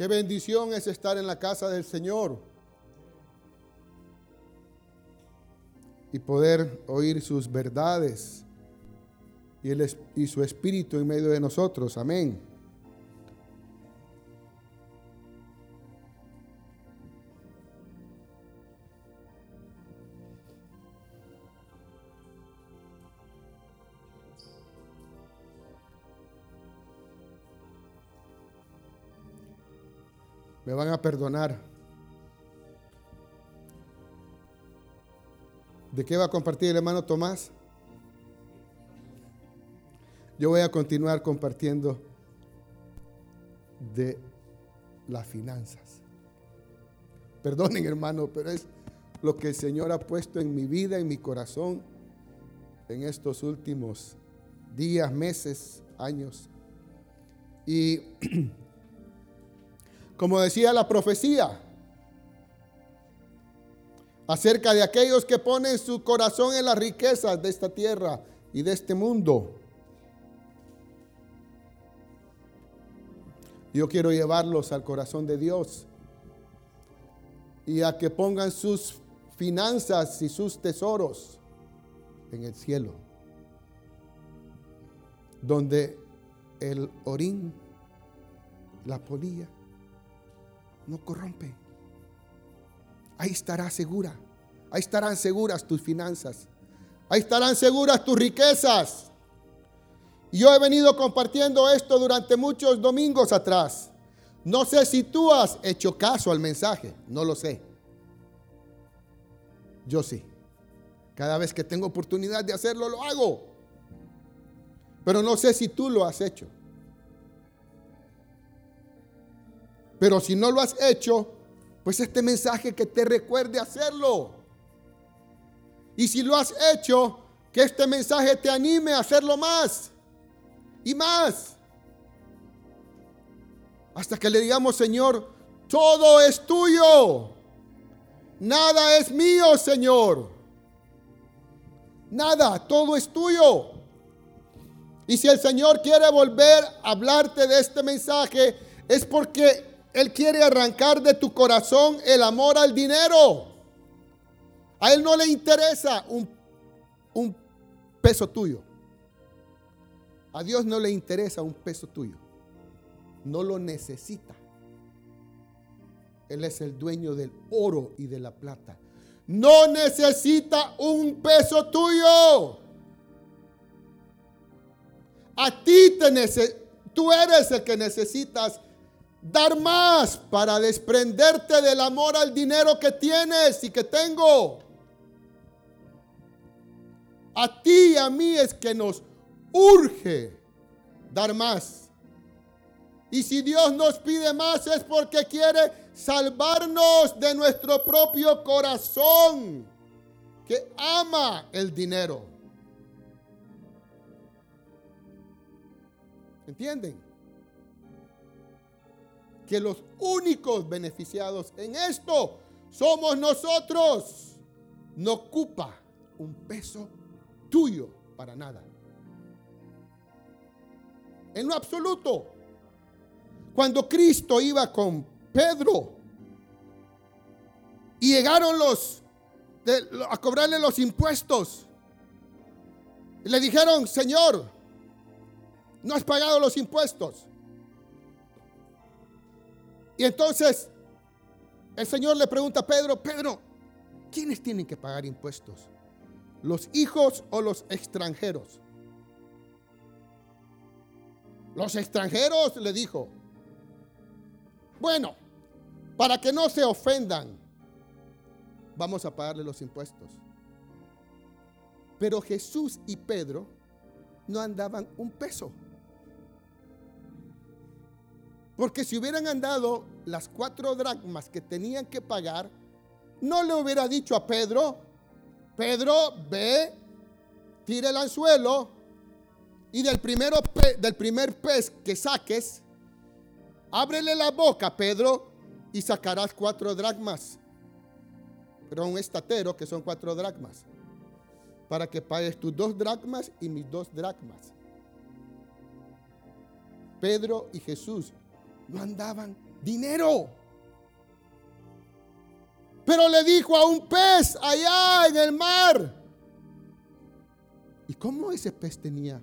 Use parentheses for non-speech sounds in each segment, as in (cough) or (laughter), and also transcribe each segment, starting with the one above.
Qué bendición es estar en la casa del Señor y poder oír sus verdades y, y su espíritu en medio de nosotros. Amén. A perdonar. ¿De qué va a compartir el hermano Tomás? Yo voy a continuar compartiendo de las finanzas. Perdonen hermano, pero es lo que el Señor ha puesto en mi vida, en mi corazón, en estos últimos días, meses, años. Y (clears throat) como decía la profecía, acerca de aquellos que ponen su corazón en las riquezas de esta tierra y de este mundo. Yo quiero llevarlos al corazón de Dios y a que pongan sus finanzas y sus tesoros en el cielo, donde el orín, la polilla, no corrompe. Ahí estará segura. Ahí estarán seguras tus finanzas. Ahí estarán seguras tus riquezas. Y yo he venido compartiendo esto durante muchos domingos atrás. No sé si tú has hecho caso al mensaje, no lo sé. Yo sí. Cada vez que tengo oportunidad de hacerlo, lo hago. Pero no sé si tú lo has hecho. Pero si no lo has hecho, pues este mensaje que te recuerde hacerlo. Y si lo has hecho, que este mensaje te anime a hacerlo más y más. Hasta que le digamos, Señor, todo es tuyo. Nada es mío, Señor. Nada, todo es tuyo. Y si el Señor quiere volver a hablarte de este mensaje, es porque él quiere arrancar de tu corazón el amor al dinero. A Él no le interesa un, peso tuyo. A Dios no le interesa un peso tuyo. No lo necesita. Él es el dueño del oro y de la plata. No necesita un peso tuyo. A ti te necesita. Tú eres el que necesitas dar más para desprenderte del amor al dinero que tienes y que tengo. A ti y a mí es que nos urge dar más. Y si Dios nos pide más es porque quiere salvarnos de nuestro propio corazón que ama el dinero. ¿Entienden? Que los únicos beneficiados en esto somos nosotros. No ocupa un peso tuyo para nada. En lo absoluto. Cuando Cristo iba con Pedro y llegaron los a cobrarle los impuestos, le dijeron, Señor, no has pagado los impuestos. Y entonces el Señor le pregunta a Pedro, Pedro, ¿quiénes tienen que pagar impuestos? ¿Los hijos o los extranjeros? Los extranjeros, le dijo. Bueno, para que no se ofendan, vamos a pagarle los impuestos. Pero Jesús y Pedro no andaban un peso. Porque si hubieran andado las cuatro dracmas que tenían que pagar, no le hubiera dicho a Pedro, Pedro, ve, tire el anzuelo y del, primero del primer pez que saques, ábrele la boca, Pedro, y sacarás cuatro dracmas. Pero un estatero que son cuatro dracmas. Para que pagues tus dos dracmas y mis dos dracmas. Pedro y Jesús no andaban dinero. Pero le dijo a un pez allá en el mar. ¿Y cómo ese pez tenía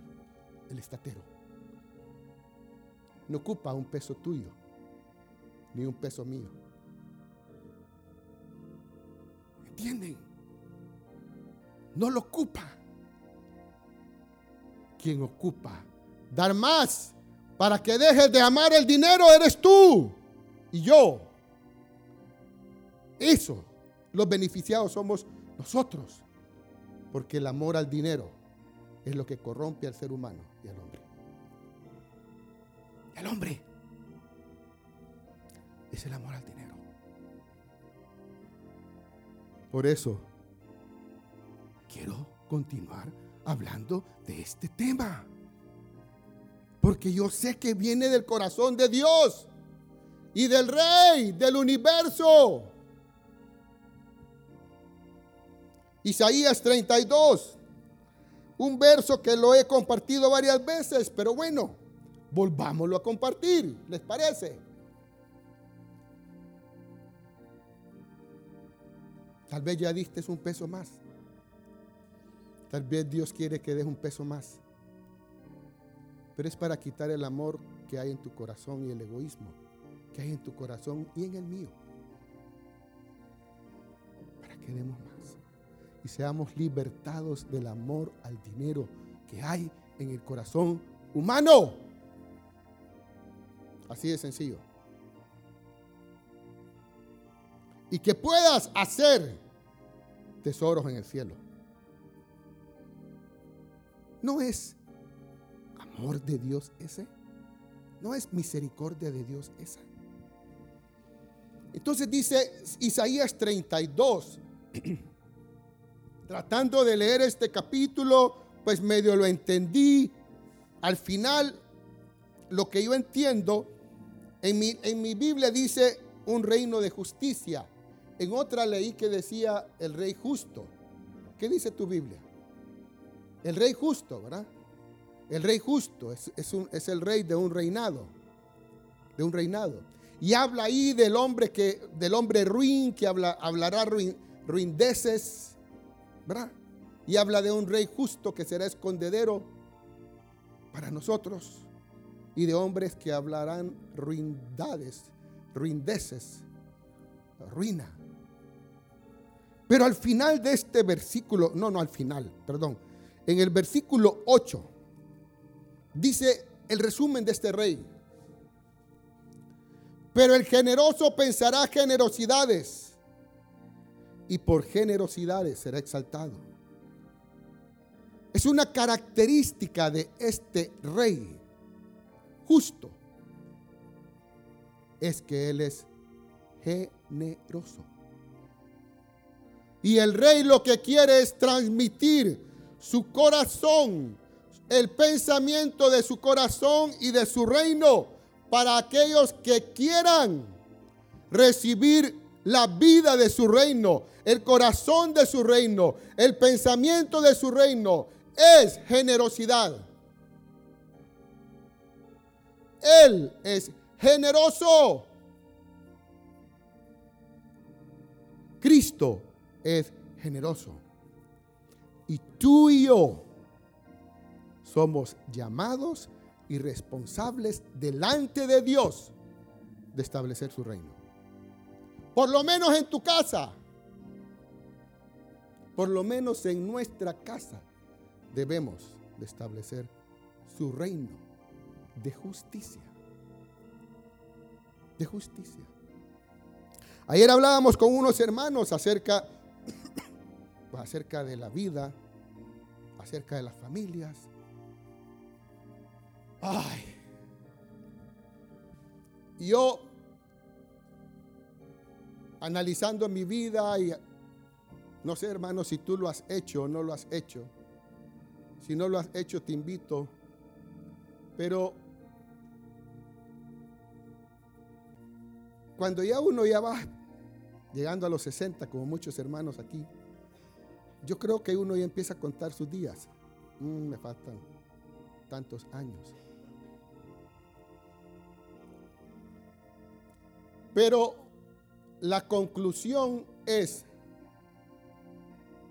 el estatero? No ocupa un peso tuyo, ni un peso mío. ¿Entienden? No lo ocupa. Quien ocupa dar más para que dejes de amar el dinero eres tú y yo. Eso, los beneficiados somos nosotros, porque el amor al dinero es lo que corrompe al ser humano y al hombre. El hombre es el amor al dinero. Por eso quiero continuar hablando de este tema. Porque yo sé que viene del corazón de Dios y del Rey del universo. Isaías 32, un verso que lo he compartido varias veces, pero bueno, volvámoslo a compartir, ¿les parece? Tal vez ya diste un peso más. Tal vez Dios quiere que des un peso más. Pero es para quitar el amor que hay en tu corazón y el egoísmo que hay en tu corazón y en el mío. Para que demos más. Y seamos libertados del amor al dinero que hay en el corazón humano. Así de sencillo. Y que puedas hacer tesoros en el cielo. ¿No es amor de Dios ese? ¿No es misericordia de Dios esa? Entonces dice Isaías 32, (clears throat) tratando de leer este capítulo, pues medio lo entendí. Al final, lo que yo entiendo, en mi, en mi Biblia dice un reino de justicia. En otra leí que decía el rey justo. ¿Qué dice tu Biblia? El rey justo, ¿verdad? El rey justo es, es, el rey de un reinado, de un reinado. Y habla ahí del hombre que, del hombre ruin, que habla, hablará ruin, ruindeces, ¿verdad? Y habla de un rey justo que será escondedero para nosotros. Y de hombres que hablarán ruindades, ruindeces, ruina. Pero al final de este versículo, no, no al final, perdón, en el versículo 8, dice el resumen de este rey. Pero el generoso pensará generosidades y por generosidades será exaltado. Es una característica de este rey justo. Es que él es generoso. Y el rey lo que quiere es transmitir su corazón, el pensamiento de su corazón y de su reino para aquellos que quieran recibir la vida de su reino, el corazón de su reino, el pensamiento de su reino, es generosidad. Él es generoso. Cristo es generoso. Y tú y yo somos llamados y responsables delante de Dios de establecer su reino. Por lo menos en tu casa. Por lo menos en nuestra casa debemos de establecer su reino de justicia. De justicia. Ayer hablábamos con unos hermanos acerca, (coughs) acerca de la vida, acerca de las familias, Ay. Yo, analizando mi vida y no sé, hermano, si tú lo has hecho o no lo has hecho. Si no lo has hecho, te invito. Pero cuando ya uno ya va llegando a los 60, como muchos hermanos aquí, yo creo que uno ya empieza a contar sus días. Mm, me faltan tantos años. Pero la conclusión es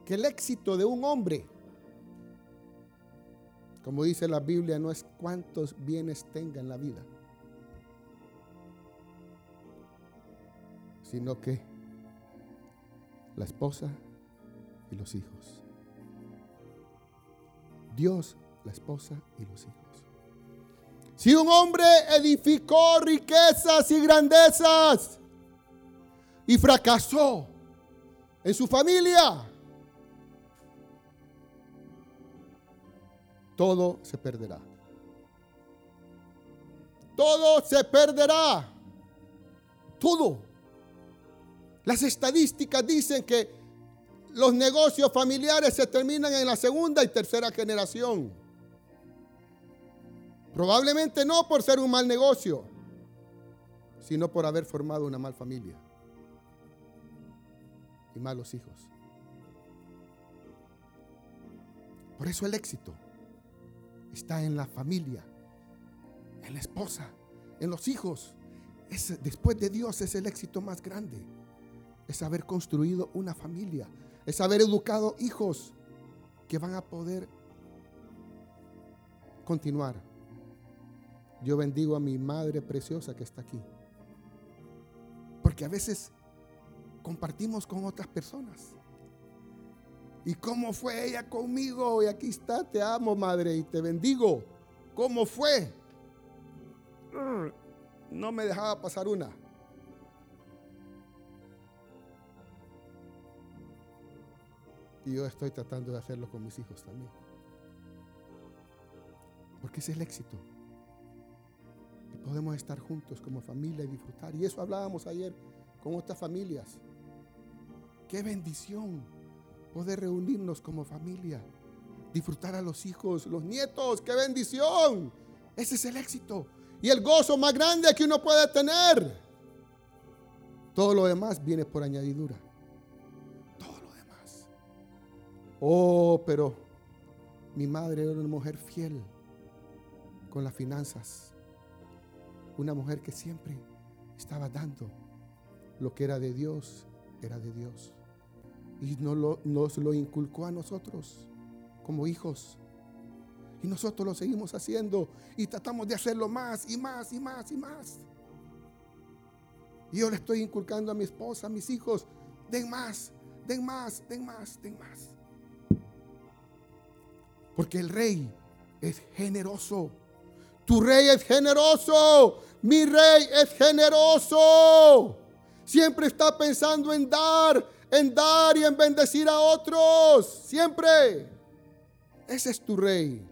que el éxito de un hombre, como dice la Biblia, no es cuántos bienes tenga en la vida, sino que la esposa y los hijos. Dios, la esposa y los hijos. Si un hombre edificó riquezas y grandezas y fracasó en su familia, todo se perderá. Todo se perderá. Todo. Las estadísticas dicen que los negocios familiares se terminan en la segunda y tercera generación. Probablemente no por ser un mal negocio, sino por haber formado una mal familia y malos hijos. Por eso el éxito está en la familia, en la esposa, en los hijos. después de Dios es el éxito más grande. Es haber construido una familia, es haber educado hijos que van a poder continuar. Yo bendigo a mi madre preciosa que está aquí. Porque a veces compartimos con otras personas. ¿Y cómo fue ella conmigo? Y aquí está, te amo, madre, y te bendigo. ¿Cómo fue? No me dejaba pasar una. Y yo estoy tratando de hacerlo con mis hijos también. Porque ese es el éxito. Podemos estar juntos como familia y disfrutar. Y eso hablábamos ayer con otras familias. Qué bendición poder reunirnos como familia. Disfrutar a los hijos, los nietos. Qué bendición. Ese es el éxito. Y el gozo más grande que uno puede tener. Todo lo demás viene por añadidura. Oh, pero mi madre era una mujer fiel con las finanzas. Una mujer que siempre estaba dando lo que era de Dios, era de Dios. Y nos lo inculcó a nosotros como hijos. Y nosotros lo seguimos haciendo y tratamos de hacerlo más y más y más y más. Y yo le estoy inculcando a mi esposa, a mis hijos, den más, den más, den más, den más. Porque el rey es generoso. Tu rey es generoso. Mi rey es generoso. Siempre está pensando en dar, en dar y en bendecir a otros. Siempre. Ese es tu rey.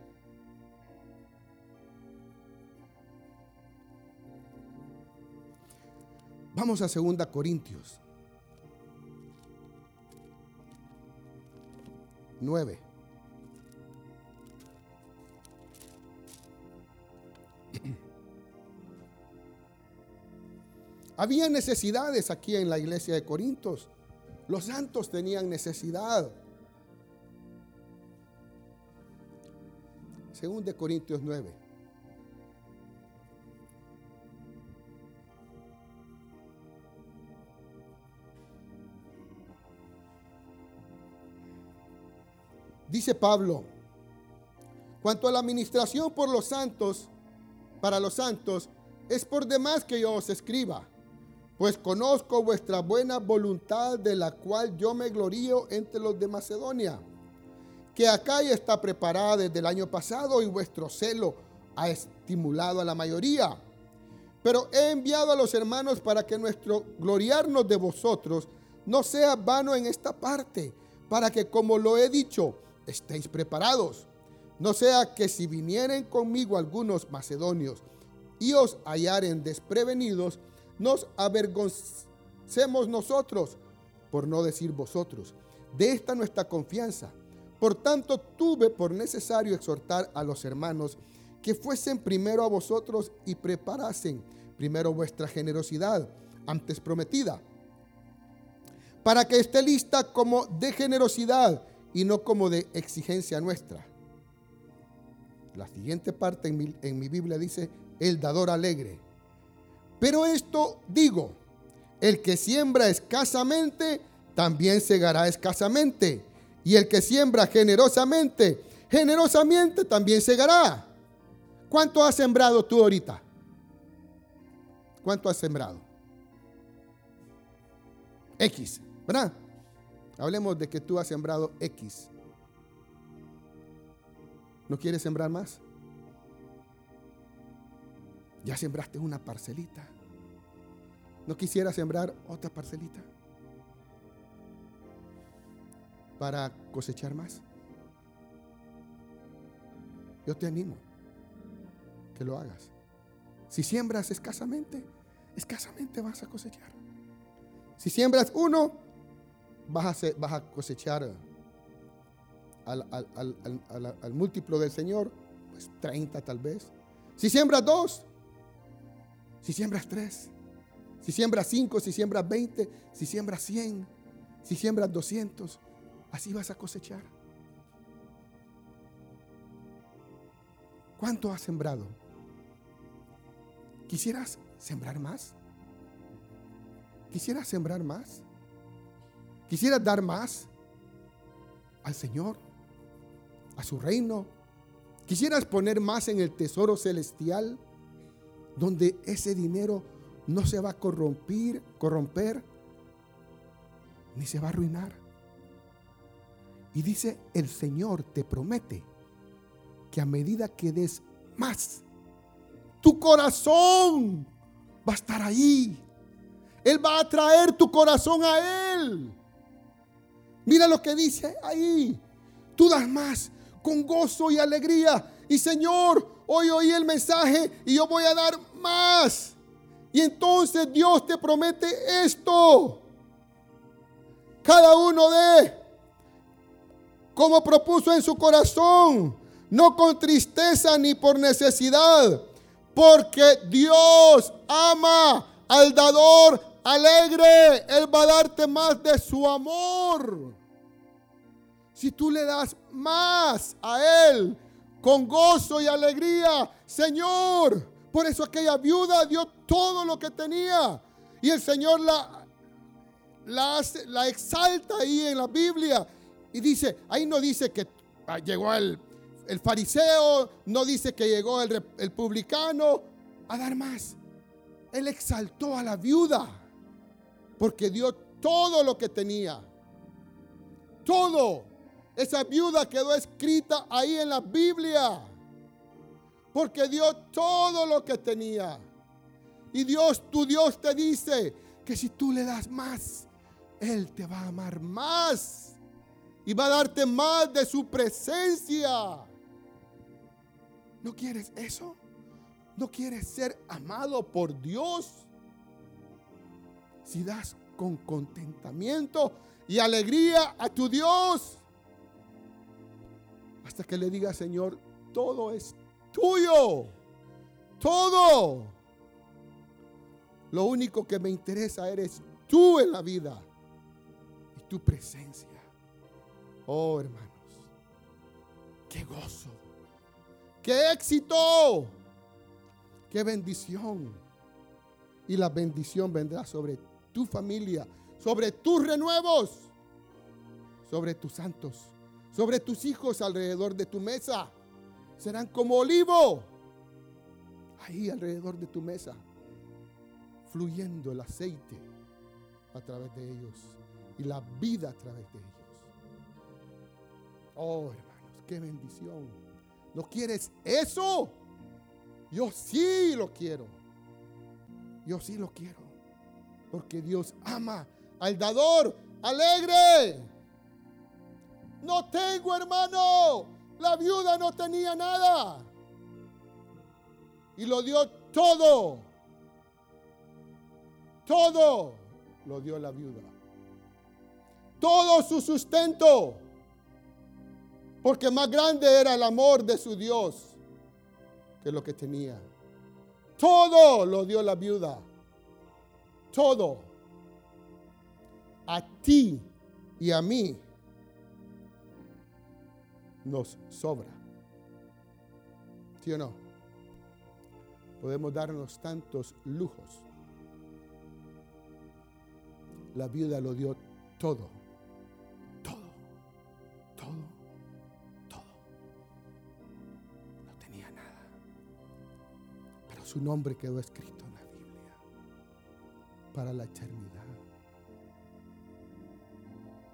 Vamos a 2 Corintios 9. Había necesidades aquí en la iglesia de Corintios. Los santos tenían necesidad. Según de Corintios 9. Dice Pablo, cuanto a la administración por los santos, para los santos, es por demás que yo os escriba pues conozco vuestra buena voluntad de la cual yo me glorío entre los de Macedonia, que acá ya está preparada desde el año pasado y vuestro celo ha estimulado a la mayoría. Pero he enviado a los hermanos para que nuestro gloriarnos de vosotros no sea vano en esta parte, para que como lo he dicho, estéis preparados. No sea que si vinieren conmigo algunos macedonios y os hallaren desprevenidos, nos avergoncemos nosotros, por no decir vosotros. De esta nuestra confianza. Por tanto, tuve por necesario exhortar a los hermanos que fuesen primero a vosotros y preparasen primero vuestra generosidad antes prometida, para que esté lista como de generosidad y no como de exigencia nuestra. La siguiente parte en mi, en mi Biblia dice, el dador alegre. Pero esto digo, El que siembra escasamente, también segará escasamente. Y el que siembra generosamente, generosamente también segará. ¿Cuánto has sembrado tú ahorita? ¿Cuánto has sembrado? X, ¿verdad? Hablemos de que tú has sembrado X. ¿No quieres sembrar más? Ya sembraste una parcelita. ¿No quisiera sembrar otra parcelita? Para cosechar más. Yo te animo que lo hagas. Si siembras escasamente, escasamente vas a cosechar. Si siembras uno, vas a, cosechar al, múltiplo del Señor, pues 30 tal vez. Si siembras dos, si siembras tres, si siembras cinco, si siembras 20, si siembras 100, si siembras 200, así vas a cosechar. ¿Cuánto has sembrado? ¿Quisieras sembrar más? ¿Quisieras sembrar más? ¿Quisieras dar más al Señor? ¿A su reino? ¿Quisieras poner más en el tesoro celestial? Donde ese dinero no se va a corromper, corromper, ni se va a arruinar. Y dice, el Señor te promete que a medida que des más, tu corazón va a estar ahí. Él va a traer tu corazón a Él. Mira lo que dice ahí. Tú das más con gozo y alegría. Y Señor, hoy oí el mensaje y yo voy a dar más. Y entonces Dios te promete esto. Cada uno de, como propuso en su corazón, no con tristeza ni por necesidad, porque Dios ama al dador alegre. Él va a darte más de su amor. Si tú le das más a Él con gozo y alegría, Señor, por eso aquella viuda dio todo lo que tenía. Y el Señor la, la, exalta ahí en la Biblia. Y dice, ahí no dice que ah, llegó el, el fariseo, no dice que llegó el, el publicano a dar más. Él exaltó a la viuda porque dio todo lo que tenía. Todo. Esa viuda quedó escrita ahí en la Biblia porque dio todo lo que tenía. Y Dios, tu Dios te dice que si tú le das más, Él te va a amar más. Y va a darte más de su presencia. ¿No quieres eso? ¿No quieres ser amado por Dios? Si das con contentamiento y alegría a tu Dios. Hasta que le diga, Señor, todo es tuyo. Todo. Lo único que me interesa eres tú en la vida y tu presencia. Oh, hermanos, qué gozo, qué éxito, qué bendición. Y la bendición vendrá sobre tu familia, sobre tus renuevos, sobre tus santos, sobre tus hijos alrededor de tu mesa serán como olivo ahí alrededor de tu mesa, fluyendo el aceite a través de ellos y la vida a través de ellos. Oh, hermanos, qué bendición. ¿No quieres eso? Yo sí lo quiero. Yo sí lo quiero. Porque Dios ama al dador alegre. No tengo, hermano. La viuda no tenía nada. Y lo dio todo. Todo lo dio la viuda. Todo su sustento. Porque más grande era el amor de su Dios que lo que tenía. Todo lo dio la viuda. Todo. A ti y a mí nos sobra. ¿Sí o no? Podemos darnos tantos lujos. la viuda lo dio todo. Todo. Todo. Todo. No tenía nada. Pero su nombre quedó escrito en la Biblia para la eternidad.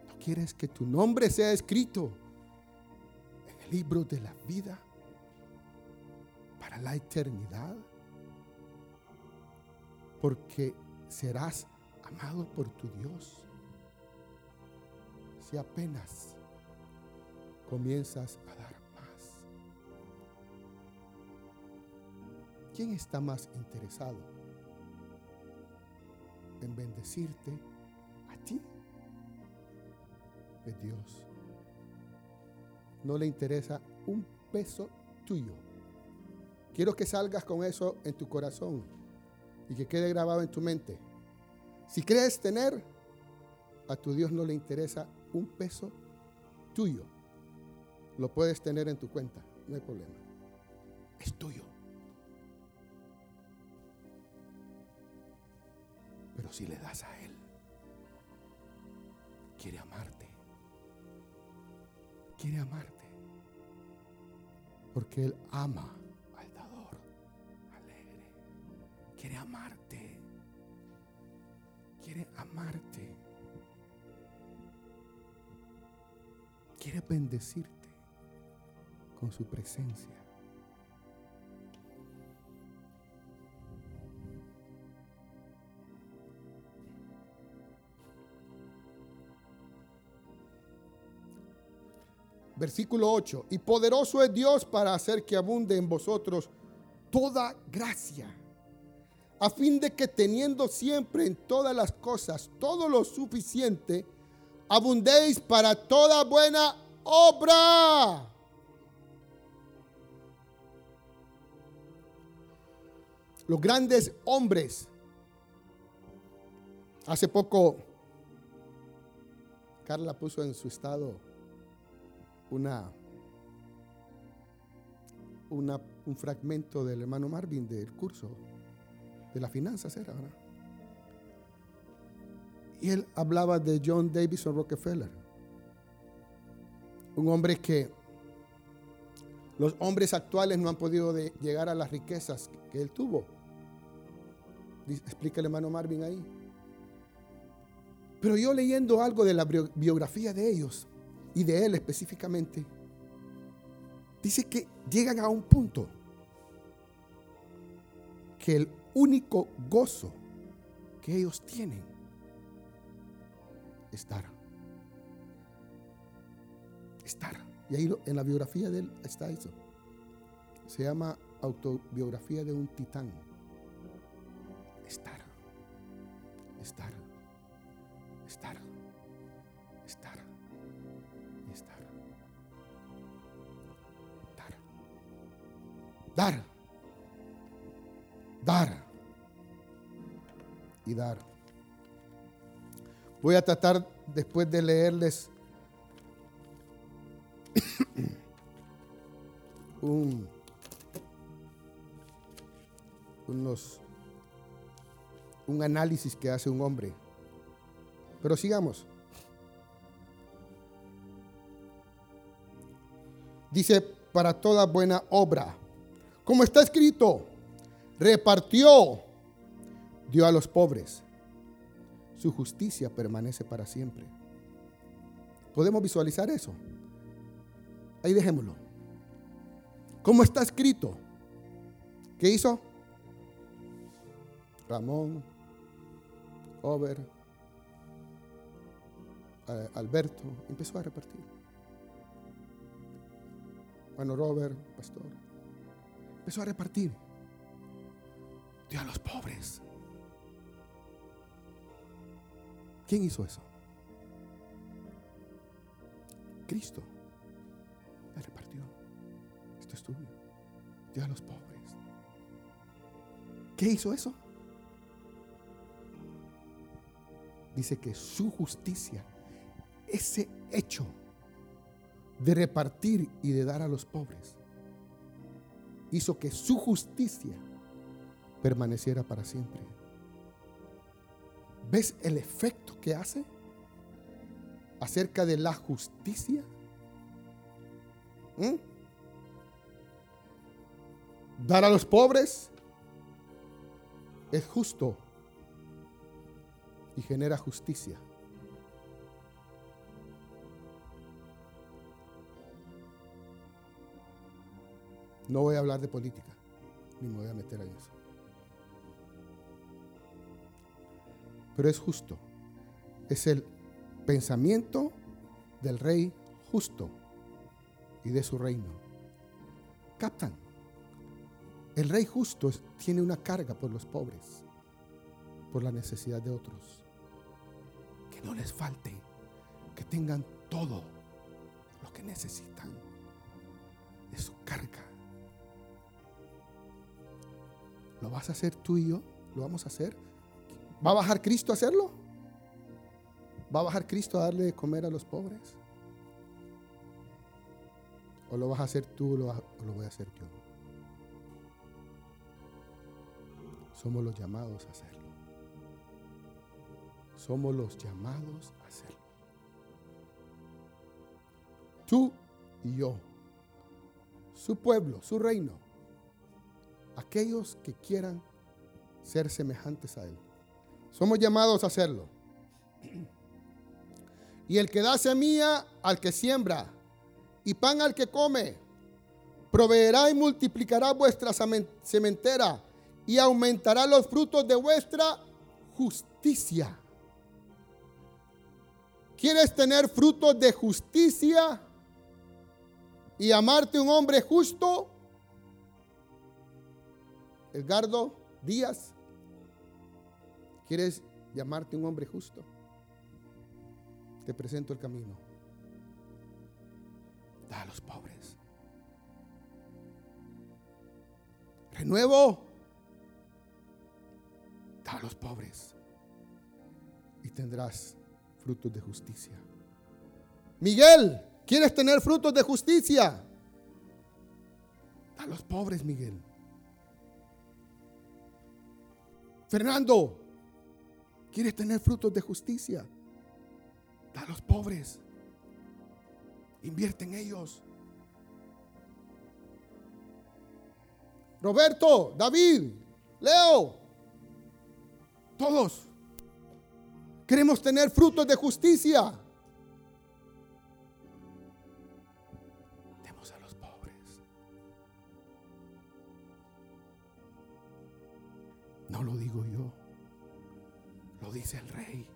¿No quieres que tu nombre sea escrito libro de la vida para la eternidad? Porque serás amado por tu Dios si apenas comienzas a dar más. ¿Quién está más interesado en bendecirte a ti? De Dios. No le interesa un peso tuyo. Quiero que salgas con eso en tu corazón y que quede grabado en tu mente. Si crees tener, a tu Dios no le interesa un peso tuyo. Lo puedes tener en tu cuenta, no hay problema. Es tuyo. Pero si le das a Él, quiere amarte. Quiere amarte. Porque Él ama al dador alegre. Quiere amarte. Quiere amarte. Quiere bendecirte con su presencia. Versículo 8. Y poderoso es Dios para hacer que abunde en vosotros toda gracia, a fin de que teniendo siempre en todas las cosas todo lo suficiente, abundéis para toda buena obra. Los grandes hombres. Hace poco, Carla puso en su estado una, una, un fragmento del hermano Marvin del curso de las finanzas, era. Y él hablaba de John Davison Rockefeller, un hombre que los hombres actuales no han podido llegar a las riquezas que él tuvo. Explica el hermano Marvin ahí. Pero yo leyendo algo de la biografía de ellos y de él específicamente, dice que llegan a un punto que el único gozo que ellos tienen es dar. Estar. Y ahí en la biografía de él está eso. Se llama autobiografía de un titán. Estar. Estar. Dar. Dar. Y dar. Voy a tratar después de leerles (coughs) un, unos, un análisis que hace un hombre. Pero sigamos. Dice, para toda buena obra. Como está escrito, repartió, dio a los pobres su justicia permanece para siempre. ¿Podemos visualizar eso? Ahí dejémoslo. ¿Cómo está escrito? ¿Qué hizo? Ramón, Over, eh, Alberto, empezó a repartir. Bueno, Robert, pastor, empezó a repartir. Dio a los pobres. ¿Quién hizo eso? Cristo. Él repartió. Esto es tuyo. Dio a los pobres. ¿Qué hizo eso? Dice que su justicia, ese hecho de repartir y de dar a los pobres, hizo que su justicia permaneciera para siempre ¿Ves el efecto que hace acerca de la justicia? ¿Mm? Dar a los pobres es justo y genera justicia. No voy a hablar de política, ni me voy a meter en eso. Pero es justo. Es el pensamiento del rey justo y de su reino. ¿Captan? El rey justo tiene una carga por los pobres, por la necesidad de otros. Que no les falte, que tengan todo lo que necesitan. Es su carga. ¿Lo vas a hacer tú y yo? ¿Lo vamos a hacer? ¿Va a bajar Cristo a hacerlo? ¿Va a bajar Cristo a darle de comer a los pobres? ¿O lo vas a hacer tú o lo, voy a hacer yo? Somos los llamados a hacerlo. Somos los llamados a hacerlo. Tú y yo. Su pueblo, su reino. Aquellos que quieran ser semejantes a Él. Somos llamados a hacerlo. Y el que da semilla al que siembra y pan al que come, proveerá y multiplicará vuestra sementera y aumentará los frutos de vuestra justicia. ¿Quieres tener frutos de justicia y amarte un hombre justo? Edgardo Díaz ¿Quieres llamarte un hombre justo? Te presento el camino. Da a los pobres. Renuevo. Da a los pobres. Y tendrás frutos de justicia. Miguel, ¿quieres tener frutos de justicia? Da a los pobres, Miguel. Fernando, ¿Quieres tener frutos de justicia? Da a los pobres. Invierte en ellos. Roberto, David, Leo, todos queremos tener frutos de justicia. No lo digo yo dice el rey.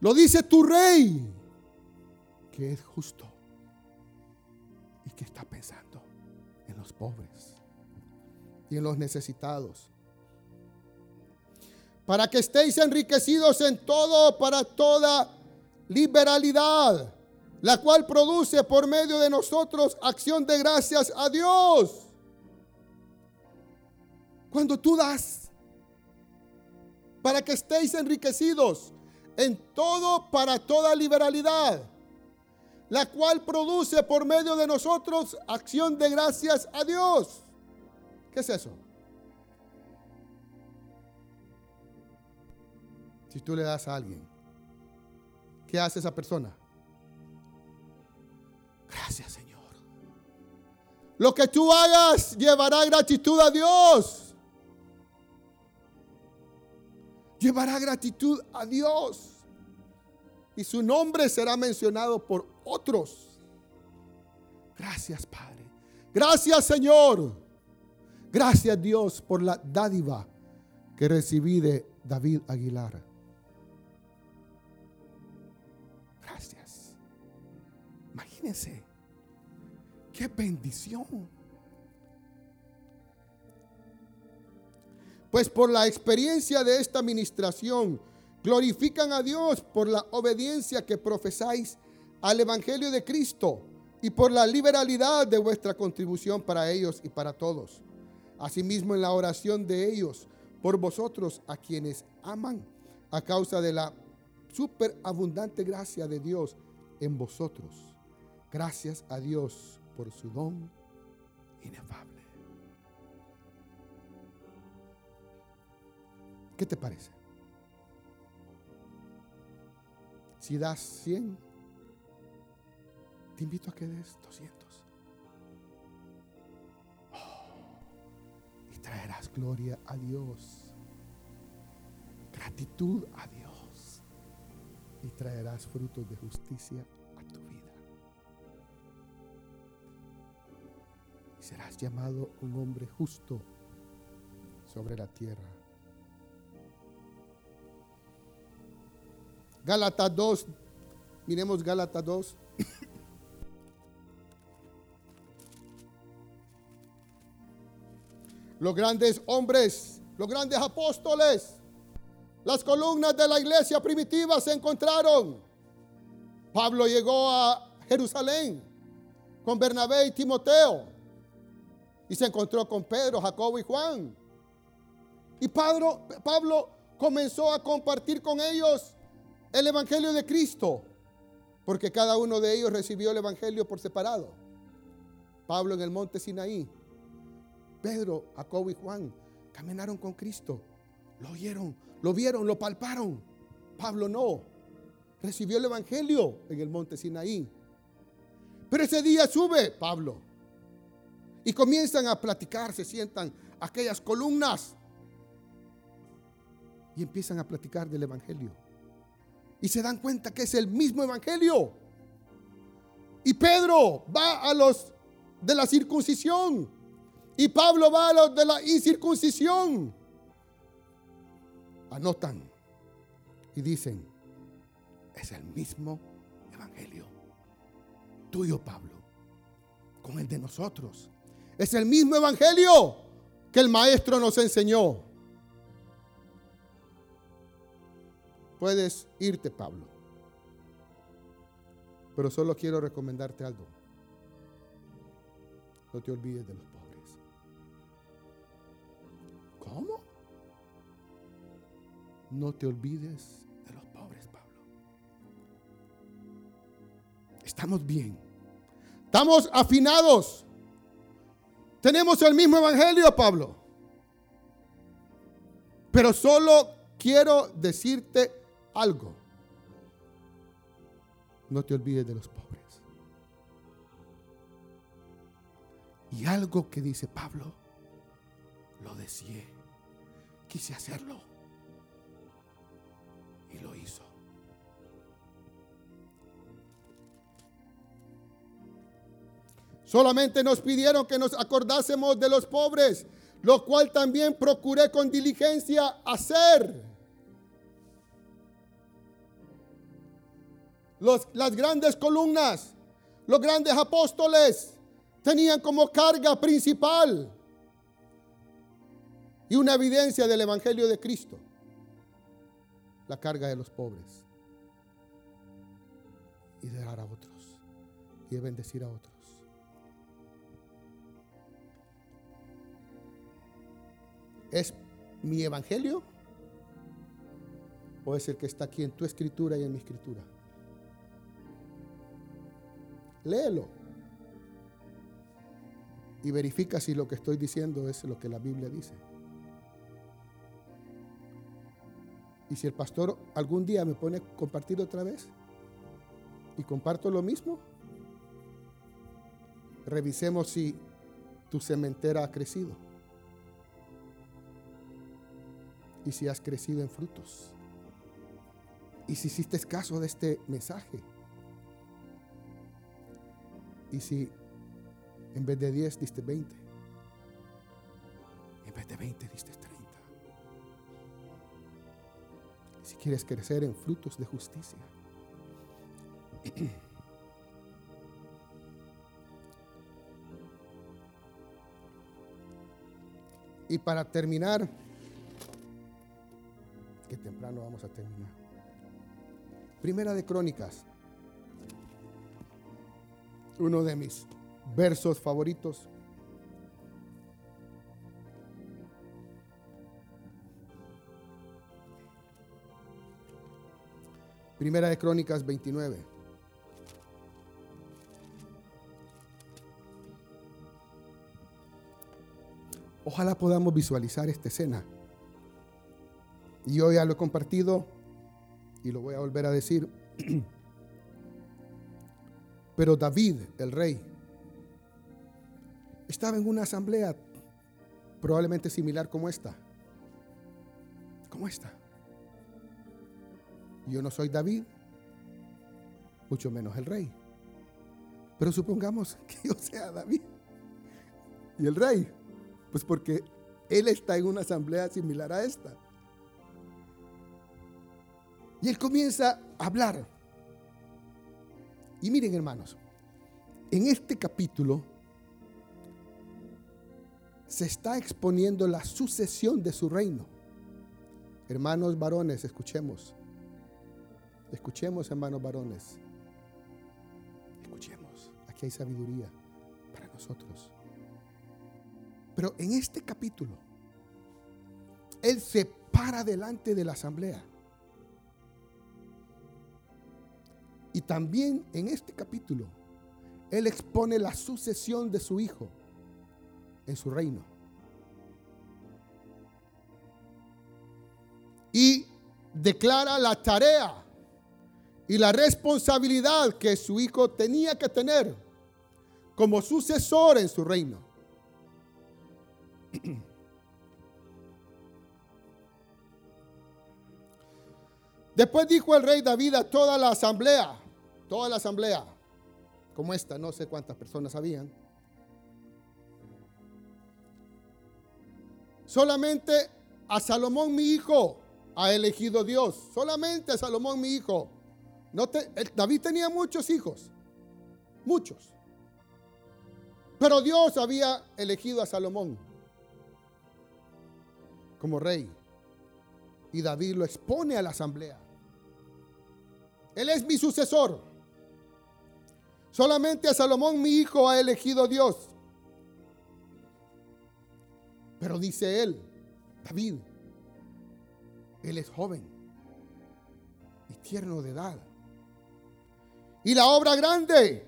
Lo dice tu rey, que es justo y que está pensando en los pobres y en los necesitados. Para que estéis enriquecidos en todo, para toda liberalidad, la cual produce por medio de nosotros acción de gracias a Dios. Cuando tú das, para que estéis enriquecidos en todo para toda liberalidad, la cual produce por medio de nosotros acción de gracias a Dios. ¿Qué es eso? Si tú le das a alguien, ¿qué hace esa persona? Gracias, Señor. Lo que tú hagas llevará gratitud a Dios. Llevará gratitud a Dios. Y su nombre será mencionado por otros. Gracias, Padre. Gracias, Señor. Gracias, Dios, por la dádiva que recibí de David Aguilar. Gracias. Imagínense. Qué bendición. Pues por la experiencia de esta administración, glorifican a Dios por la obediencia que profesáis al Evangelio de Cristo y por la liberalidad de vuestra contribución para ellos y para todos. Asimismo en la oración de ellos por vosotros a quienes aman a causa de la superabundante gracia de Dios en vosotros. Gracias a Dios por su don inefable. ¿Qué te parece? Si das 100, te invito a que des 200. y traerás gloria a Dios, gratitud a Dios y traerás frutos de justicia a tu vida. Y serás llamado un hombre justo sobre la tierra. Gálatas 2, miremos Gálatas 2. los grandes hombres, los grandes apóstoles, las columnas de la iglesia primitiva se encontraron. Pablo llegó a Jerusalén con Bernabé y Timoteo y se encontró con Pedro, Jacobo y Juan. Y Pablo, Pablo comenzó a compartir con ellos el Evangelio de Cristo, porque cada uno de ellos recibió el Evangelio por separado. Pablo en el monte Sinaí, Pedro, Jacobo y Juan caminaron con Cristo, lo oyeron, lo vieron, lo palparon. Pablo no, recibió el Evangelio en el monte Sinaí. Pero ese día sube Pablo y comienzan a platicar, se sientan aquellas columnas y empiezan a platicar del Evangelio. Y se dan cuenta que es el mismo Evangelio. Y Pedro va a los de la circuncisión. Y Pablo va a los de la incircuncisión. Anotan y dicen, es el mismo Evangelio. Tuyo, Pablo, con el de nosotros. Es el mismo Evangelio que el Maestro nos enseñó. Puedes irte, Pablo. Pero solo quiero recomendarte algo. No te olvides de los pobres. ¿Cómo? No te olvides de los pobres, Pablo. Estamos bien. Estamos afinados. Tenemos el mismo evangelio, Pablo. Pero solo quiero decirte algo. No te olvides de los pobres. Y algo que dice Pablo, lo deseé. Quise hacerlo. Y lo hizo. Solamente nos pidieron que nos acordásemos de los pobres, lo cual también procuré con diligencia hacer. Las grandes columnas, los grandes apóstoles tenían como carga principal y una evidencia del Evangelio de Cristo, la carga de los pobres y de dar a otros y de bendecir a otros. ¿Es mi evangelio? ¿O es el que está aquí en tu escritura y en mi escritura? Léelo. Y verifica si lo que estoy diciendo es lo que la Biblia dice. Y si el pastor algún día me pone a compartir otra vez y comparto lo mismo, revisemos si tu cementera ha crecido y si has crecido en frutos y si hiciste caso de este mensaje y si en vez de 10 diste 20, en vez de 20 diste 30. Si quieres crecer en frutos de justicia. Y para terminar, que temprano vamos a terminar. Primera de Crónicas, uno de mis versos favoritos. Primera de Crónicas 29. Ojalá podamos visualizar esta escena. Y yo ya lo he compartido y lo voy a volver a decir (clears throat) Pero David, el rey, estaba en una asamblea probablemente similar como esta. Como esta. Yo no soy David, mucho menos el rey. Pero supongamos (laughs) que yo sea David y el rey. Pues porque él está en una asamblea similar a esta. Y él comienza a hablar. Y miren hermanos, en este capítulo se está exponiendo la sucesión de su reino. Hermanos varones, escuchemos. Escuchemos, hermanos varones. Escuchemos. Aquí hay sabiduría para nosotros. Pero en este capítulo, Él se para delante de la asamblea. Y también en este capítulo, Él expone la sucesión de su hijo en su reino. Y declara la tarea y la responsabilidad que su hijo tenía que tener como sucesor en su reino. Después dijo el rey David a toda la asamblea, toda la asamblea, como esta, no sé cuántas personas habían. Solamente a Salomón mi hijo ha elegido Dios. Solamente a Salomón mi hijo. David tenía muchos hijos. Muchos. Pero Dios había elegido a Salomón como rey. Y David lo expone a la asamblea. Él es mi sucesor. Solamente a Salomón mi hijo ha elegido Dios. Pero dice él, David, él es joven y tierno de edad. Y la obra grande,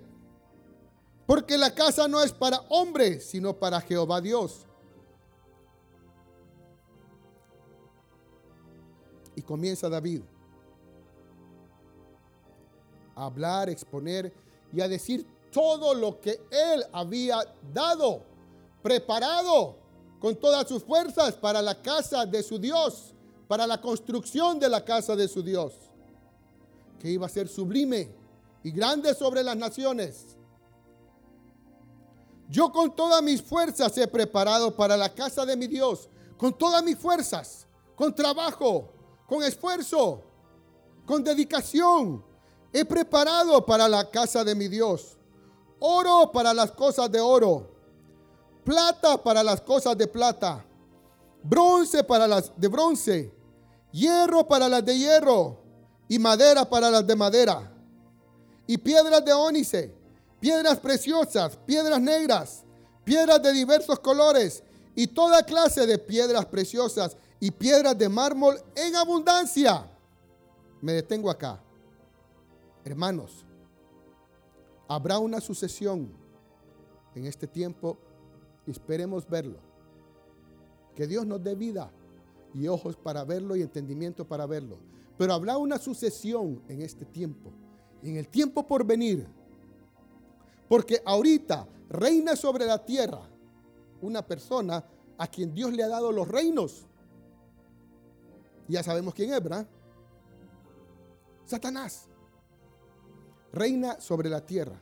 porque la casa no es para hombres, sino para Jehová Dios. Y comienza David a hablar, exponer y a decir todo lo que él había dado, preparado con todas sus fuerzas para la casa de su Dios, para la construcción de la casa de su Dios, que iba a ser sublime y grande sobre las naciones. Yo con todas mis fuerzas he preparado para la casa de mi Dios, con todas mis fuerzas, con trabajo, con esfuerzo, con dedicación, He preparado para la casa de mi Dios. Oro para las cosas de oro, plata para las cosas de plata, bronce para las de bronce, hierro para las de hierro y madera para las de madera, y piedras de ónice, piedras preciosas, piedras negras, piedras de diversos colores y toda clase de piedras preciosas y piedras de mármol en abundancia. Me detengo acá. Hermanos, habrá una sucesión en este tiempo y esperemos verlo. Que Dios nos dé vida y ojos para verlo y entendimiento para verlo. Pero habrá una sucesión en este tiempo, en el tiempo por venir. Porque ahorita reina sobre la tierra una persona a quien Dios le ha dado los reinos. Ya sabemos quién es, ¿verdad? Satanás reina sobre la tierra.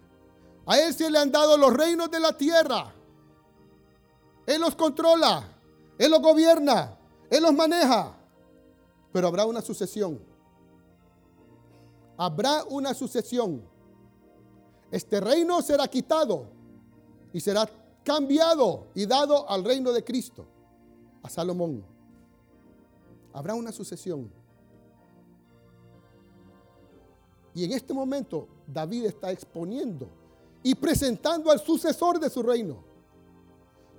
A Él se le han dado los reinos de la tierra. Él los controla, Él los gobierna, Él los maneja. Pero habrá una sucesión. Habrá una sucesión. Este reino será quitado y será cambiado y dado al reino de Cristo, a Salomón. Habrá una sucesión. Y en este momento David está exponiendo y presentando al sucesor de su reino.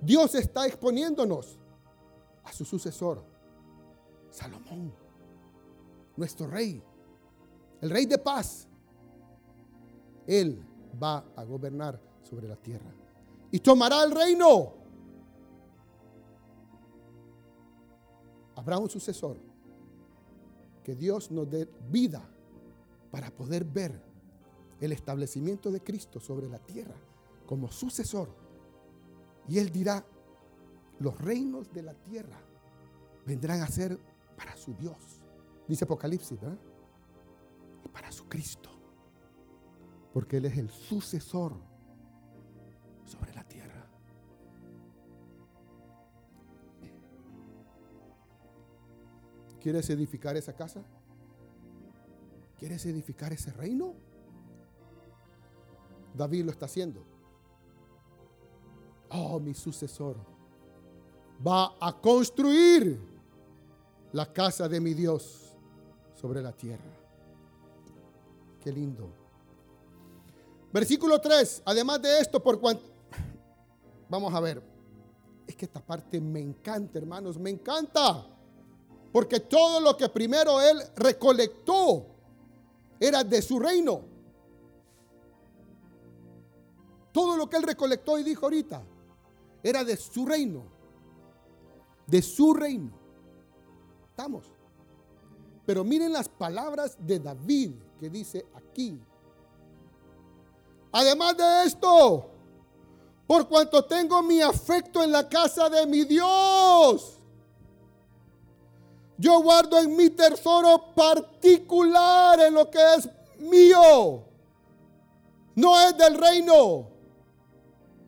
Dios está exponiéndonos a su sucesor, Salomón, nuestro rey, el rey de paz. Él va a gobernar sobre la tierra y tomará el reino. Habrá un sucesor. Que Dios nos dé vida para poder ver el establecimiento de Cristo sobre la tierra como sucesor. Y Él dirá, los reinos de la tierra vendrán a ser para su Dios. Dice Apocalipsis, ¿verdad? Y para su Cristo. Porque Él es el sucesor ¿Quieres edificar esa casa? ¿Quieres edificar ese reino? David lo está haciendo. Oh, mi sucesor va a construir la casa de mi Dios sobre la tierra. Qué lindo. Versículo 3. Además de esto, por cuanto... Vamos a ver. Es que esta parte me encanta, hermanos, me encanta. Porque todo lo que primero él recolectó era de su reino. Todo lo que él recolectó y dijo ahorita era de su reino. De su reino. Estamos. Pero miren las palabras de David que dice aquí. Además de esto, por cuanto tengo mi afecto en la casa de mi Dios, yo guardo en mi tesoro particular en lo que es mío. No es del reino.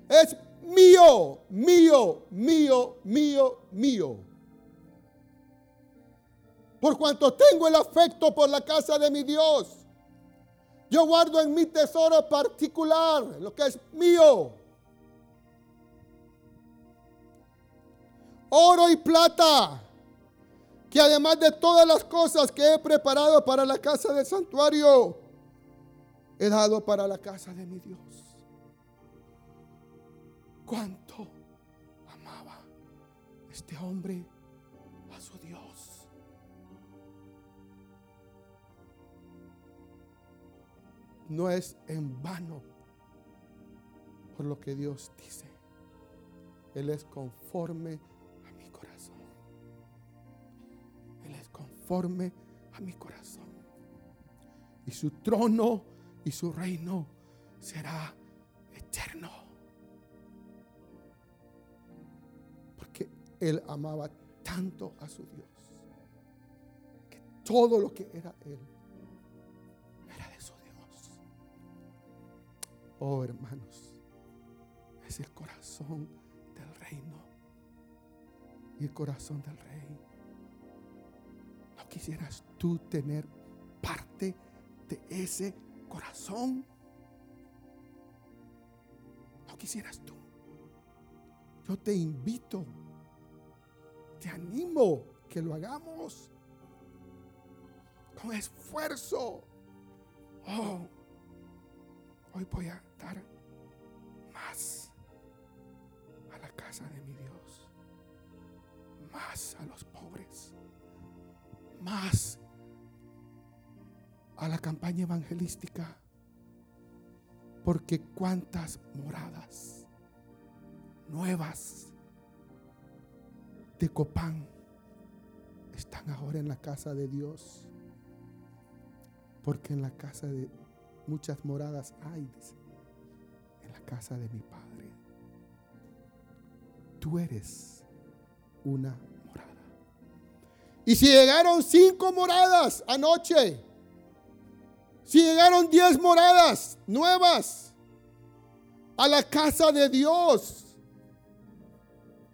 Es mío, mío, mío, mío, mío. Por cuanto tengo el afecto por la casa de mi Dios, yo guardo en mi tesoro particular lo que es mío. Oro y plata que además de todas las cosas que he preparado para la casa del santuario, he dado para la casa de mi Dios. ¿Cuánto amaba este hombre a su Dios? No es en vano por lo que Dios dice. Él es conforme conforme a mi corazón. Y su trono y su reino será eterno. Porque él amaba tanto a su Dios que todo lo que era él era de su Dios. Oh hermanos, es el corazón del reino y el corazón del rey quisieras tú tener parte de ese corazón? ¿No quisieras tú? Yo te invito, te animo que lo hagamos con esfuerzo. Oh, hoy voy a dar más a la casa de mi Dios, más a los más a la campaña evangelística. Porque cuántas moradas nuevas de Copán están ahora en la casa de Dios. Porque en la casa de muchas moradas hay, en la casa de mi Padre. Tú eres una y si llegaron cinco moradas anoche, si llegaron diez moradas nuevas a la casa de Dios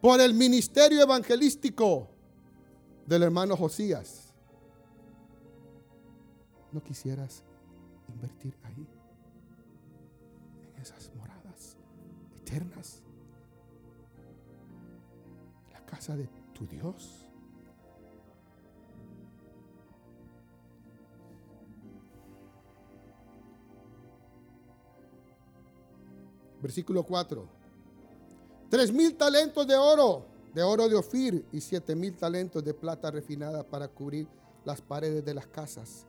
por el ministerio evangelístico del hermano Josías, ¿no quisieras invertir ahí? En esas moradas eternas. La casa de tu Dios. Versículo 4. Tres mil talentos de oro, de oro de Ofir, y siete mil talentos de plata refinada para cubrir las paredes de las casas.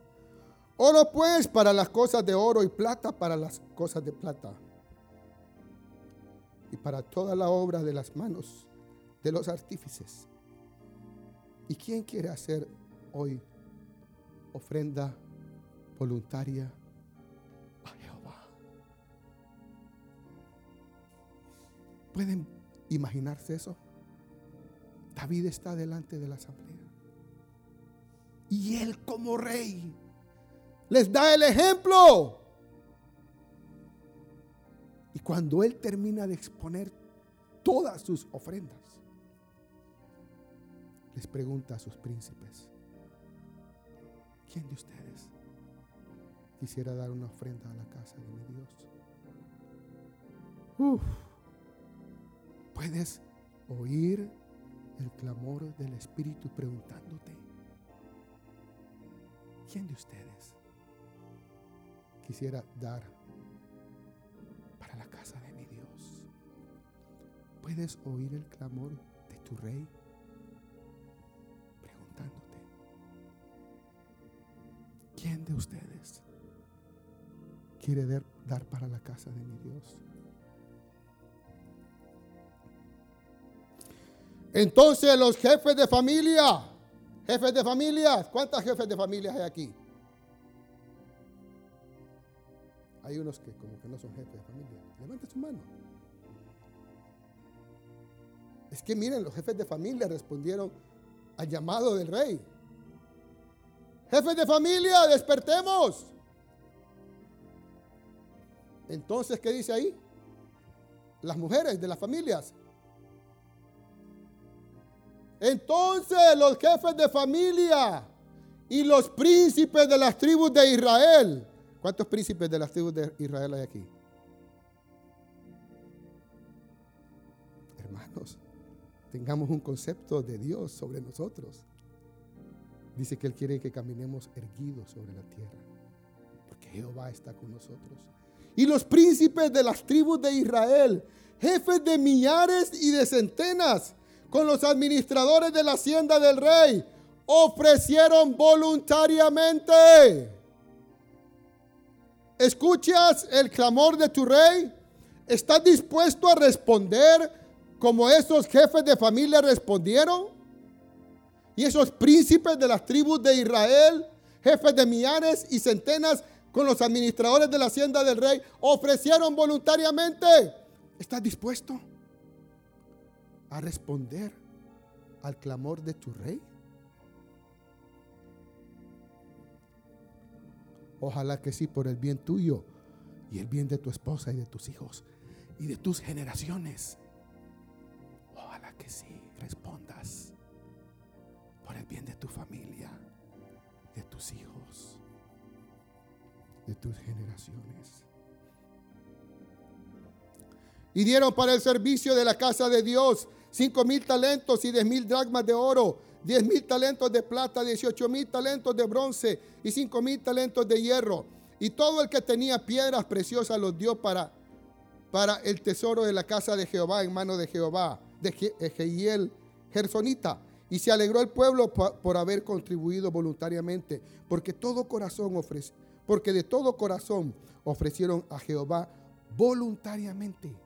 Oro pues para las cosas de oro y plata para las cosas de plata. Y para toda la obra de las manos de los artífices. ¿Y quién quiere hacer hoy ofrenda voluntaria ¿Pueden imaginarse eso? David está delante de la asamblea. Y él como rey les da el ejemplo. Y cuando él termina de exponer todas sus ofrendas, les pregunta a sus príncipes, ¿quién de ustedes quisiera dar una ofrenda a la casa de mi Dios? Uf, puedes oír el clamor del Espíritu preguntándote, ¿quién de ustedes quisiera dar para la casa de mi Dios? ¿Puedes oír el clamor de tu rey preguntándote, ¿quién de ustedes quiere dar para la casa de mi Dios? Entonces los jefes de familia, jefes de familia, ¿cuántas jefes de familia hay aquí? Hay unos que como que no son jefes de familia. Levante su mano. Es que miren, los jefes de familia respondieron al llamado del rey. Jefes de familia, despertemos. Entonces, ¿qué dice ahí? Las mujeres de las familias, entonces los jefes de familia y los príncipes de las tribus de Israel. ¿Cuántos príncipes de las tribus de Israel hay aquí? Hermanos, tengamos un concepto de Dios sobre nosotros. Dice que Él quiere que caminemos erguidos sobre la tierra, porque Jehová está con nosotros. Y los príncipes de las tribus de Israel, jefes de millares y de centenas, con los administradores de la hacienda del rey, ofrecieron voluntariamente. ¿Escuchas el clamor de tu rey? ¿Estás dispuesto a responder como esos jefes de familia respondieron? Y esos príncipes de las tribus de Israel, jefes de millares y centenas con los administradores de la hacienda del rey, ofrecieron voluntariamente. ¿Estás dispuesto? A responder al clamor de tu rey? Ojalá que sí, por el bien tuyo y el bien de tu esposa y de tus hijos y de tus generaciones. Ojalá que sí, respondas por el bien de tu familia, de tus hijos, de tus generaciones y dieron para el servicio de la casa de Dios cinco mil talentos y diez mil dracmas de oro, diez mil talentos de plata, dieciocho mil talentos de bronce y cinco mil talentos de hierro. Y todo el que tenía piedras preciosas los dio para, para el tesoro de la casa de Jehová en mano de Jehová, de Jehiel Gersonita. Y se alegró el pueblo por, por haber contribuido voluntariamente, porque todo corazón ofrece, porque de todo corazón ofrecieron a Jehová voluntariamente.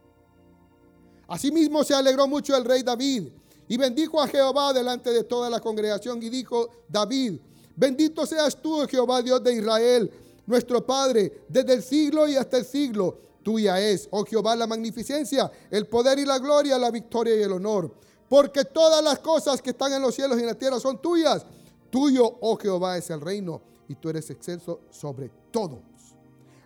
Asimismo se alegró mucho el rey David y bendijo a Jehová delante de toda la congregación y dijo David, bendito seas tú, Jehová Dios de Israel, nuestro Padre, desde el siglo y hasta el siglo. Tuya es, oh Jehová, la magnificencia, el poder y la gloria, la victoria y el honor. Porque todas las cosas que están en los cielos y en la tierra son tuyas. Tuyo, oh Jehová, es el reino y tú eres excelso sobre todos.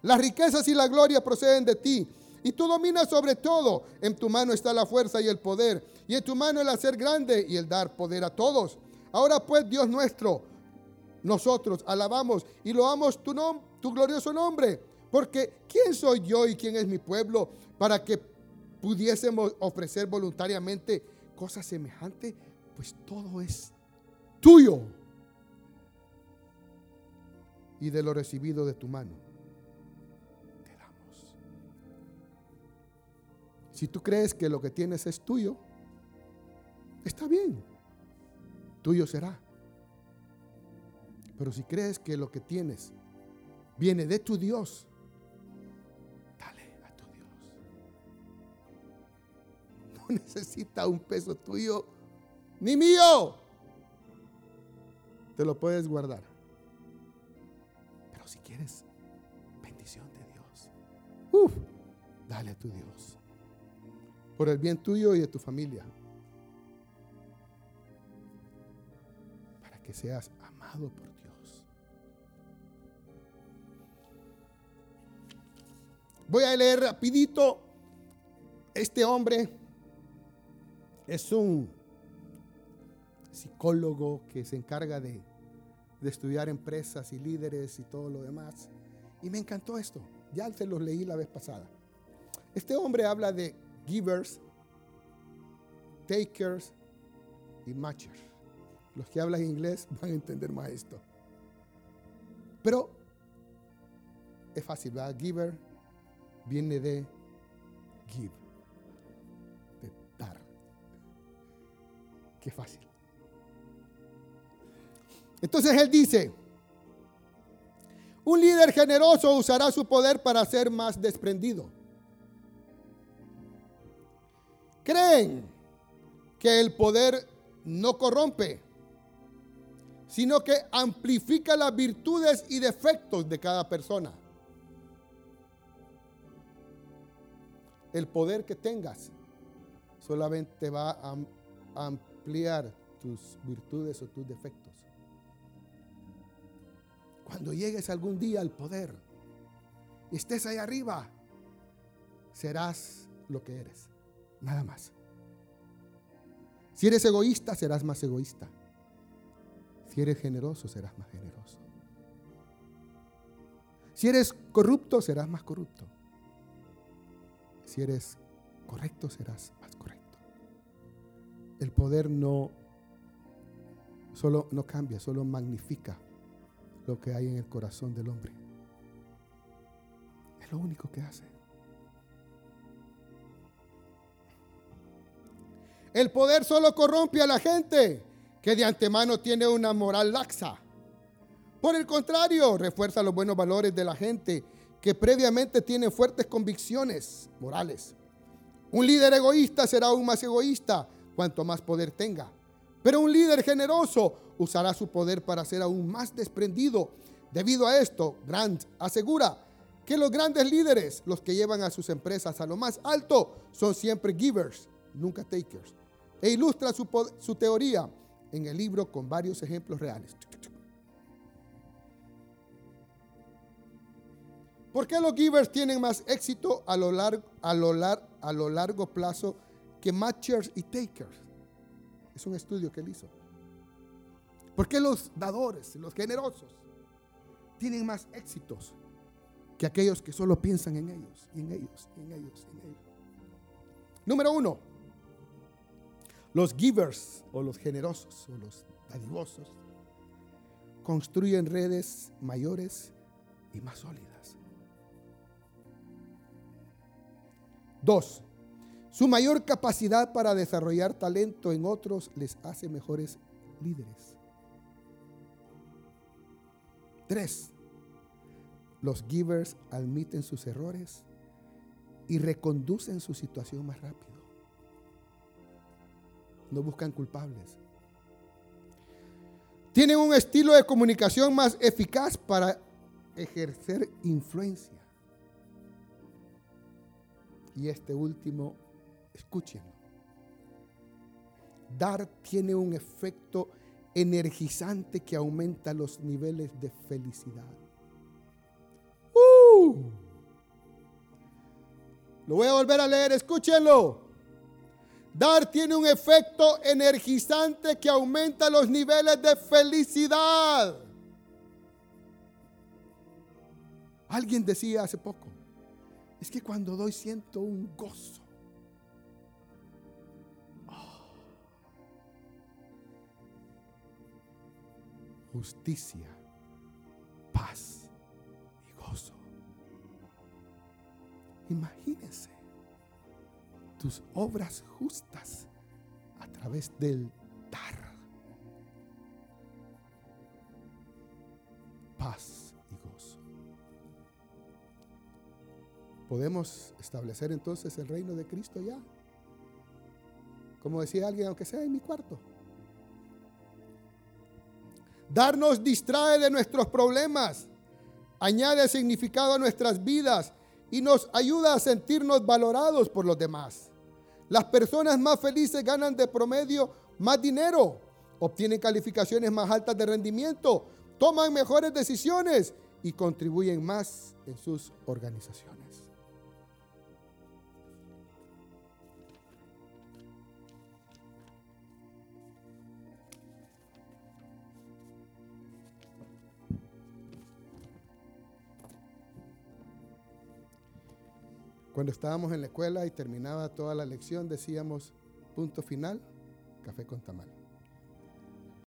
Las riquezas y la gloria proceden de ti y tú dominas sobre todo. En tu mano está la fuerza y el poder. Y en tu mano el hacer grande y el dar poder a todos. Ahora pues, Dios nuestro, nosotros alabamos y loamos tu, tu glorioso nombre. Porque ¿quién soy yo y quién es mi pueblo para que pudiésemos ofrecer voluntariamente cosas semejantes? Pues todo es tuyo. Y de lo recibido de tu mano Si tú crees que lo que tienes es tuyo, está bien, tuyo será. Pero si crees que lo que tienes viene de tu Dios, dale a tu Dios. No (laughs) necesita un peso tuyo ni mío. Te lo puedes guardar. Pero si quieres bendición de Dios, uf, dale a tu Dios. Por el bien tuyo y de tu familia. Para que seas amado por Dios. Voy a leer rapidito. Este hombre es un psicólogo que se encarga de, de estudiar empresas y líderes y todo lo demás. Y me encantó esto. Ya se los leí la vez pasada. Este hombre habla de givers, takers y matchers. Los que hablan inglés van a entender más esto. Pero es fácil, ¿verdad? Giver viene de give, de dar. Qué fácil. Entonces él dice, un líder generoso usará su poder para ser más desprendido. Creen que el poder no corrompe, sino que amplifica las virtudes y defectos de cada persona. El poder que tengas solamente va a ampliar tus virtudes o tus defectos. Cuando llegues algún día al poder y estés ahí arriba, serás lo que eres, nada más. Si eres egoísta, serás más egoísta. Si eres generoso, serás más generoso. Si eres corrupto, serás más corrupto. Si eres correcto, serás más correcto. El poder no solo no cambia, solo magnifica lo que hay en el corazón del hombre. Es lo único que hace. El poder solo corrompe a la gente que de antemano tiene una moral laxa. Por el contrario, refuerza los buenos valores de la gente que previamente tiene fuertes convicciones morales. Un líder egoísta será aún más egoísta cuanto más poder tenga. Pero un líder generoso usará su poder para ser aún más desprendido. Debido a esto, Grant asegura que los grandes líderes, los que llevan a sus empresas a lo más alto, son siempre givers, nunca takers. E ilustra su, teoría en el libro con varios ejemplos reales. ¿Por qué los givers tienen más éxito a lo, largo, a, lo a lo largo plazo que matchers y takers? Es un estudio que él hizo. ¿Por qué los dadores, los generosos, tienen más éxitos que aquellos que solo piensan en ellos, y en ellos, y en ellos, y en ellos? Número uno, los givers o los generosos o los dadivosos construyen redes mayores y más sólidas. Dos, su mayor capacidad para desarrollar talento en otros les hace mejores líderes. Tres, los givers admiten sus errores y reconducen su situación más rápido. No buscan culpables. Tienen un estilo de comunicación más eficaz para ejercer influencia. Y este último, escuchen. Dar tiene un efecto energizante que aumenta los niveles de felicidad. ¡Uh! Lo voy a volver a leer, escúchenlo. Dar tiene un efecto energizante que aumenta los niveles de felicidad. Alguien decía hace poco, es que cuando doy siento un gozo. justicia, paz y gozo. Imagínense tus obras justas a través del dar. Paz y gozo. ¿Podemos establecer entonces el reino de Cristo ya? Como decía alguien, aunque sea en mi cuarto. Darnos distrae de nuestros problemas, añade significado a nuestras vidas y nos ayuda a sentirnos valorados por los demás. Las personas más felices ganan de promedio más dinero, obtienen calificaciones más altas de rendimiento, toman mejores decisiones y contribuyen más en sus organizaciones. Cuando estábamos en la escuela y terminaba toda la lección, decíamos, punto final, café con tamal.